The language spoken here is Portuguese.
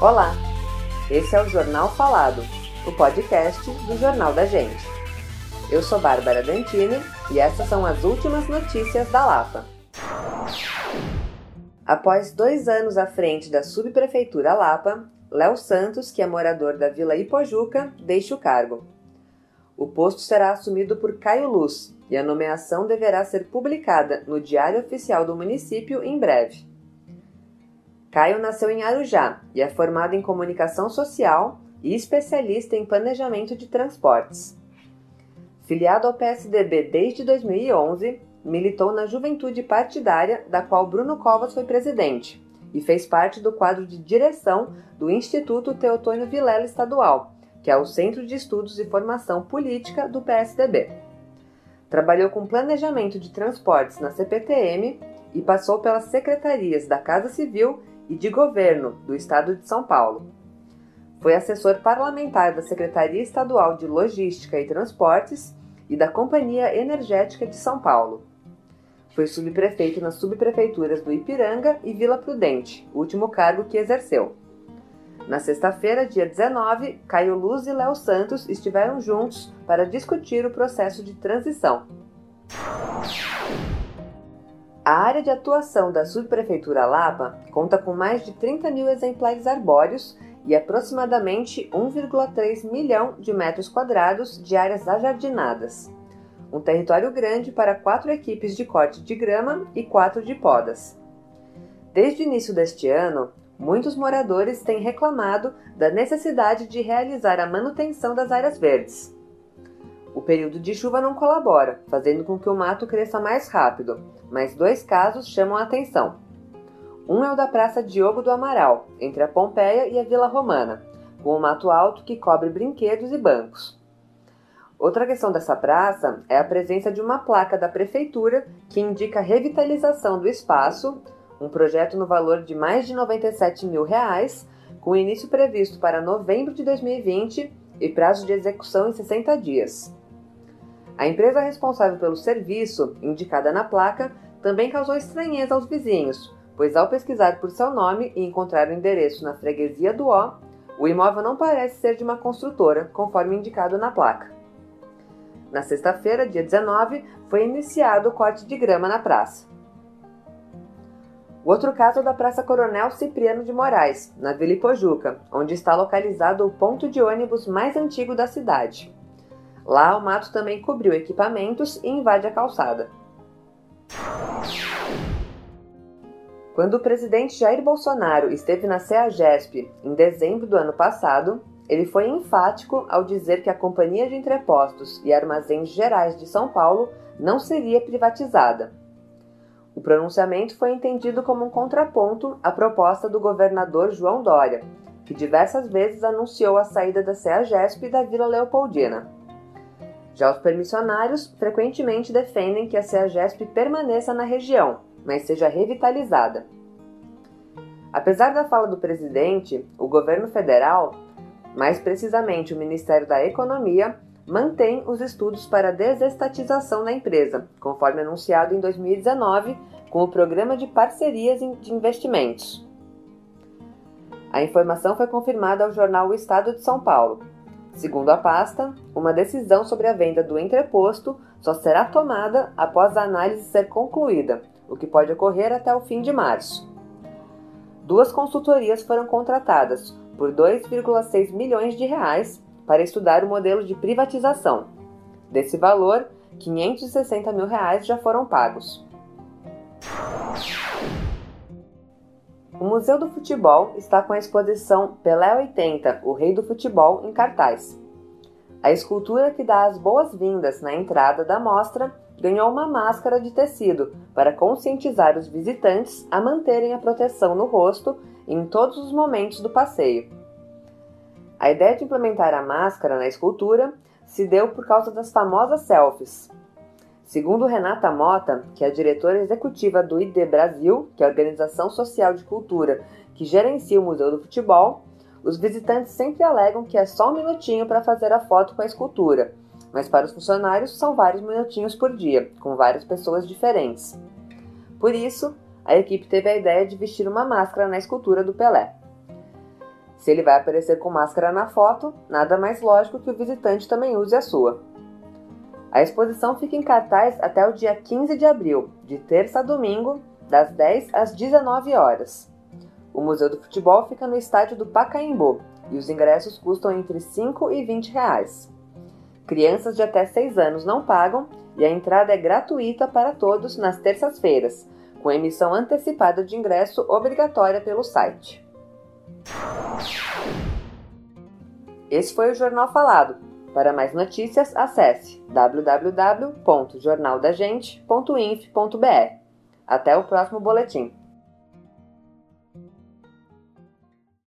Olá, esse é o Jornal Falado, o podcast do Jornal da Gente. Eu sou Bárbara Dantini e essas são as últimas notícias da Lapa. Após dois anos à frente da subprefeitura Lapa, Léo Santos, que é morador da Vila Ipojuca, deixa o cargo. O posto será assumido por Caio Luz e a nomeação deverá ser publicada no Diário Oficial do município em breve. Caio nasceu em Arujá e é formado em comunicação social e especialista em planejamento de transportes. Filiado ao PSDB desde 2011, militou na juventude partidária, da qual Bruno Covas foi presidente, e fez parte do quadro de direção do Instituto Teotônio Vilela Estadual, que é o Centro de Estudos e Formação Política do PSDB. Trabalhou com planejamento de transportes na CPTM e passou pelas secretarias da Casa Civil e de Governo do Estado de São Paulo. Foi assessor parlamentar da Secretaria Estadual de Logística e Transportes e da Companhia Energética de São Paulo. Foi subprefeito nas subprefeituras do Ipiranga e Vila Prudente, último cargo que exerceu. Na sexta-feira, dia 19, Caio Luz e Léo Santos estiveram juntos para discutir o processo de transição. A área de atuação da Subprefeitura Lapa conta com mais de 30 mil exemplares arbóreos e aproximadamente 1,3 milhão de metros quadrados de áreas ajardinadas. Um território grande para quatro equipes de corte de grama e quatro de podas. Desde o início deste ano, muitos moradores têm reclamado da necessidade de realizar a manutenção das áreas verdes. O período de chuva não colabora, fazendo com que o mato cresça mais rápido, mas dois casos chamam a atenção. Um é o da Praça Diogo do Amaral, entre a Pompeia e a Vila Romana, com um mato alto que cobre brinquedos e bancos. Outra questão dessa praça é a presença de uma placa da prefeitura que indica a revitalização do espaço, um projeto no valor de mais de 97 mil reais, com início previsto para novembro de 2020 e prazo de execução em 60 dias. A empresa responsável pelo serviço, indicada na placa, também causou estranheza aos vizinhos, pois ao pesquisar por seu nome e encontrar o endereço na freguesia do O, o imóvel não parece ser de uma construtora, conforme indicado na placa. Na sexta-feira, dia 19, foi iniciado o corte de grama na praça. O outro caso é da Praça Coronel Cipriano de Moraes, na Vila Ipojuca, onde está localizado o ponto de ônibus mais antigo da cidade. Lá, o mato também cobriu equipamentos e invade a calçada. Quando o presidente Jair Bolsonaro esteve na CEAGESP em dezembro do ano passado, ele foi enfático ao dizer que a Companhia de Entrepostos e Armazéns Gerais de São Paulo não seria privatizada. O pronunciamento foi entendido como um contraponto à proposta do governador João Dória, que diversas vezes anunciou a saída da CEAGESP da Vila Leopoldina. Já os permissionários frequentemente defendem que a CEAGESP permaneça na região, mas seja revitalizada. Apesar da fala do presidente, o governo federal, mais precisamente o Ministério da Economia, mantém os estudos para a desestatização da empresa, conforme anunciado em 2019 com o Programa de Parcerias de Investimentos. A informação foi confirmada ao jornal O Estado de São Paulo, Segundo a pasta, uma decisão sobre a venda do entreposto só será tomada após a análise ser concluída, o que pode ocorrer até o fim de março. Duas consultorias foram contratadas por 2,6 milhões de reais para estudar o modelo de privatização. Desse valor, 560 mil reais já foram pagos. O Museu do Futebol está com a exposição Pelé 80, o Rei do Futebol, em cartaz. A escultura que dá as boas-vindas na entrada da mostra ganhou uma máscara de tecido para conscientizar os visitantes a manterem a proteção no rosto em todos os momentos do passeio. A ideia de implementar a máscara na escultura se deu por causa das famosas selfies, Segundo Renata Mota, que é diretora executiva do ID Brasil, que é a organização social de cultura que gerencia o Museu do Futebol, os visitantes sempre alegam que é só um minutinho para fazer a foto com a escultura, mas para os funcionários são vários minutinhos por dia, com várias pessoas diferentes. Por isso, a equipe teve a ideia de vestir uma máscara na escultura do Pelé. Se ele vai aparecer com máscara na foto, nada mais lógico que o visitante também use a sua. A exposição fica em cartaz até o dia 15 de abril, de terça a domingo, das 10 às 19 horas. O Museu do Futebol fica no estádio do Pacaembu e os ingressos custam entre 5 e 20 reais. Crianças de até 6 anos não pagam e a entrada é gratuita para todos nas terças-feiras, com emissão antecipada de ingresso obrigatória pelo site. Esse foi o Jornal Falado para mais notícias, acesse www.jornaldagente.inf.br. Até o próximo boletim.